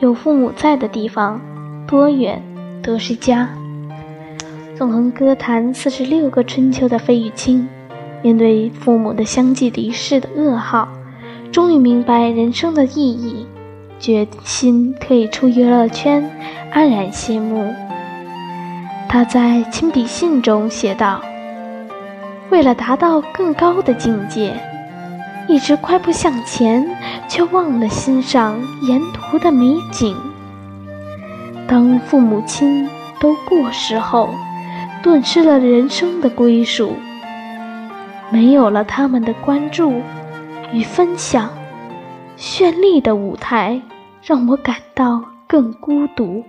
有父母在的地方，多远都是家。纵横歌坛四十六个春秋的费玉清，面对父母的相继离世的噩耗，终于明白人生的意义，决心退出娱乐圈，安然谢幕。他在亲笔信中写道：“为了达到更高的境界。”一直快步向前，却忘了欣赏沿途的美景。当父母亲都过世后，顿失了人生的归属，没有了他们的关注与分享，绚丽的舞台让我感到更孤独。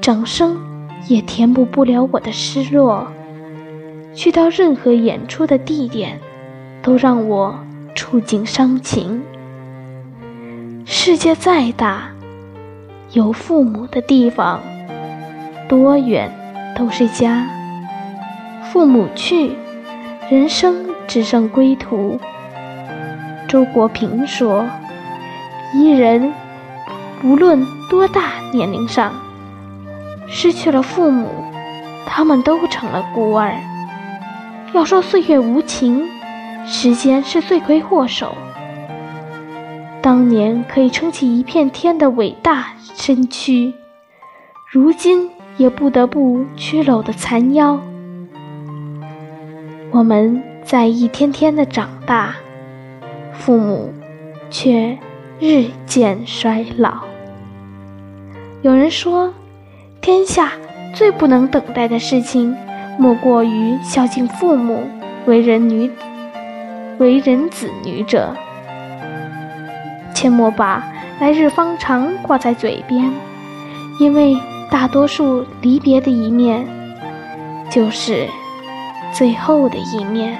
掌声也填补不了我的失落。去到任何演出的地点，都让我。触景伤情。世界再大，有父母的地方，多远都是家。父母去，人生只剩归途。周国平说：“一人无论多大年龄上，失去了父母，他们都成了孤儿。要说岁月无情。”时间是罪魁祸首。当年可以撑起一片天的伟大身躯，如今也不得不屈偻的残腰。我们在一天天的长大，父母却日渐衰老。有人说，天下最不能等待的事情，莫过于孝敬父母、为人女。为人子女者，切莫把“来日方长”挂在嘴边，因为大多数离别的一面，就是最后的一面。